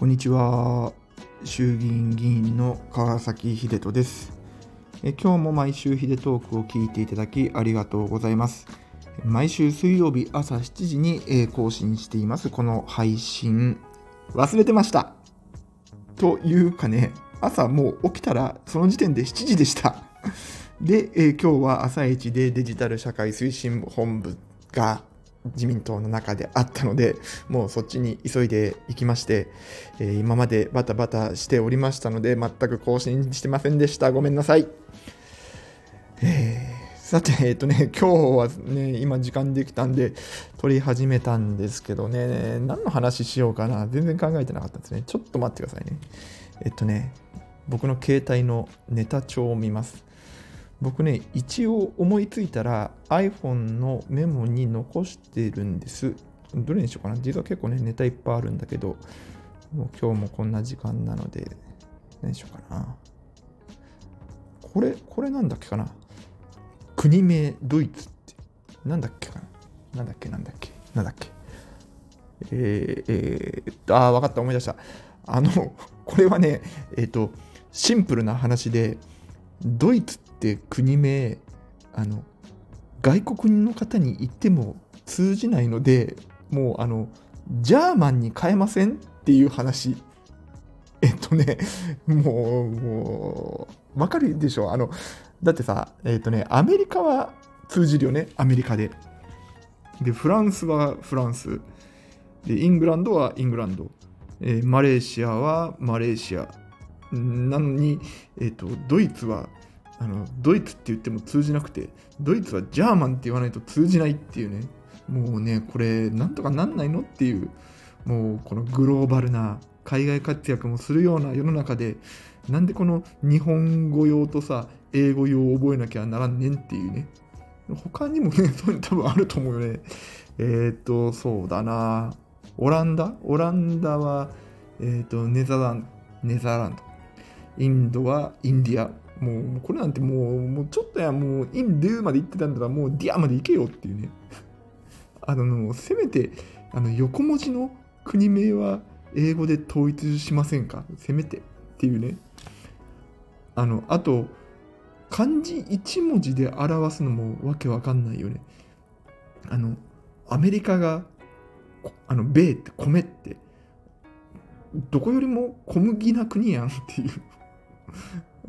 こんにちは。衆議院議員の川崎秀人です。え今日も毎週秀トークを聞いていただきありがとうございます。毎週水曜日朝7時にえ更新していますこの配信。忘れてました。というかね、朝もう起きたらその時点で7時でした。で、え今日は朝一でデジタル社会推進本部が自民党の中であったので、もうそっちに急いで行きまして、えー今までバタバタしておりましたので、全く更新してませんでした。ごめんなさい。えーさて、えっ、とね、今日はね、今時間できたんで、撮り始めたんですけどね、何の話しようかな、全然考えてなかったですね。ちょっと待ってくださいね。えっとね、僕の携帯のネタ帳を見ます。僕ね、一応思いついたら iPhone のメモに残してるんです。どれにしようかな実は結構ね、ネタいっぱいあるんだけど、もう今日もこんな時間なので、何しようかな。これ、これなんだっけかな国名ドイツって、なんだっけかななんだっけなんだっけなんだっけえー、えーっと、あー、わかった、思い出した。あの、これはね、えーっと、シンプルな話で、ドイツって国名、あの、外国の方に言っても通じないので、もう、あの、ジャーマンに変えませんっていう話。えっとね、もう、もう、わかるでしょあの、だってさ、えっとね、アメリカは通じるよね、アメリカで。で、フランスはフランス。で、イングランドはイングランド。えーマレーシアはマレーシア。なのに、えっとドイツはあのドイツって言っても通じなくてドイツはジャーマンって言わないと通じないっていうね。もうねこれなんとかなんないのっていうもうこのグローバルな海外活躍もするような世の中でなんでこの日本語用とさ英語用を覚えなきゃならんねんっていうね。他にもね そういうの多分あると思うよね。えっ、とそうだな。オランダ？オランダはえっ、と Netherlan Netherland。インドは India。もうこれなんてもうもうちょっとやもうインドゥーまで行ってたんだらもうディアまで行けよっていうね。あのせめてあの横文字の国名は英語で統一しませんか？せめてっていうね。あのあと漢字1文字で表すのもわけわかんないよね。あのアメリカがあの米って米ってどこよりも小麦な国やんっていう。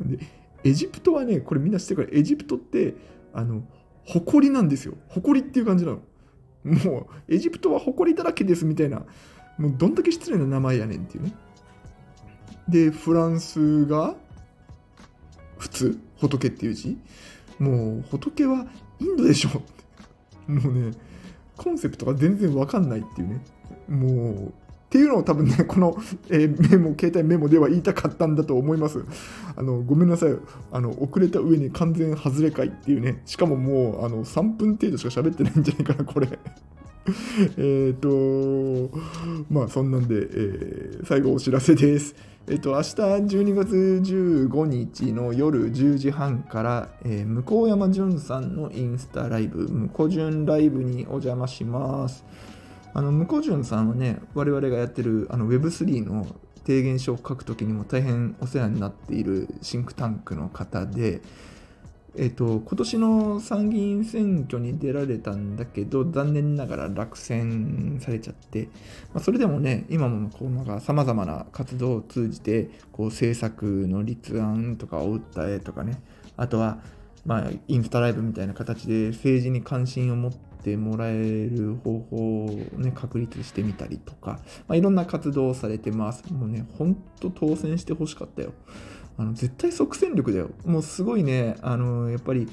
で、エジプトはね、これみんな知ってるから、エジプトって、あの、誇りなんですよ。誇りっていう感じなの。もう、エジプトは誇りだらけですみたいな、もうどんだけ失礼な名前やねんっていうね。で、フランスが、普通、仏っていう字。もう、仏はインドでしょ。もうね、コンセプトが全然わかんないっていうね。もう、っていうのを多分ね、この、えーメモ、携帯メモでは言いたかったんだと思います。あの、ごめんなさい。あの、遅れた上に完全外れ会っていうね、しかももう、あの、3分程度しか喋ってないんじゃないかな、これ。えっと、まあ、そんなんで、えー最後お知らせです。えっと、明日12月15日の夜10時半から、えー向山淳さんのインスタライブ、向こじゅんライブにお邪魔します。あの向こう順さんはね、我々がやってるあの Web3 の提言書を書くときにも大変お世話になっているシンクタンクの方で、えっと、今年の参議院選挙に出られたんだけど、残念ながら落選されちゃって、まあ、それでもね、今もこうなんか様々な活動を通じて、こう政策の立案とかお訴えとかね、あとは、まあ、インスタライブみたいな形で政治に関心を持ってもらえる方法をね、確立してみたりとか、まあ、いろんな活動をされてます。もうね、ほんと当選してほしかったよ。あの絶対即戦力だよ。もうすごいね、あのやっぱり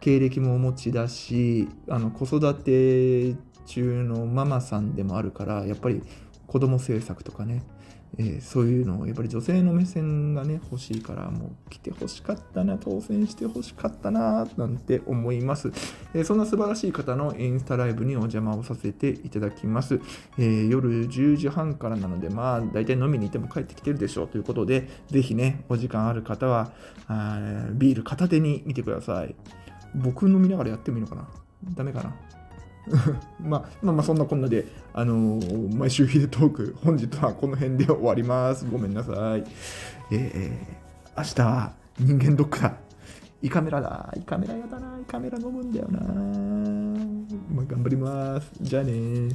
経歴もお持ちだし、あの子育て中のママさんでもあるから、やっぱり子供政策とかね、えーそういうのをやっぱり女性の目線がね欲しいからもう来て欲しかったな当選して欲しかったななんて思います、えーそんな素晴らしい方のインスタライブにお邪魔をさせていただきます、えー夜10時半からなのでまあ大体飲みに行っても帰ってきてるでしょうということでぜひねお時間ある方はあービール片手に見てください。僕飲みながらやってもいいのかな？ダメかな？まあ、まあまあそんなこんなで、あのー、毎週ヒデトーク本日はこの辺で終わります。ごめんなさい。えー、明日は人間ドックだ。胃カメラだ。胃カメラやだな。胃カメラ飲むんだよな。まあ頑張ります。じゃあね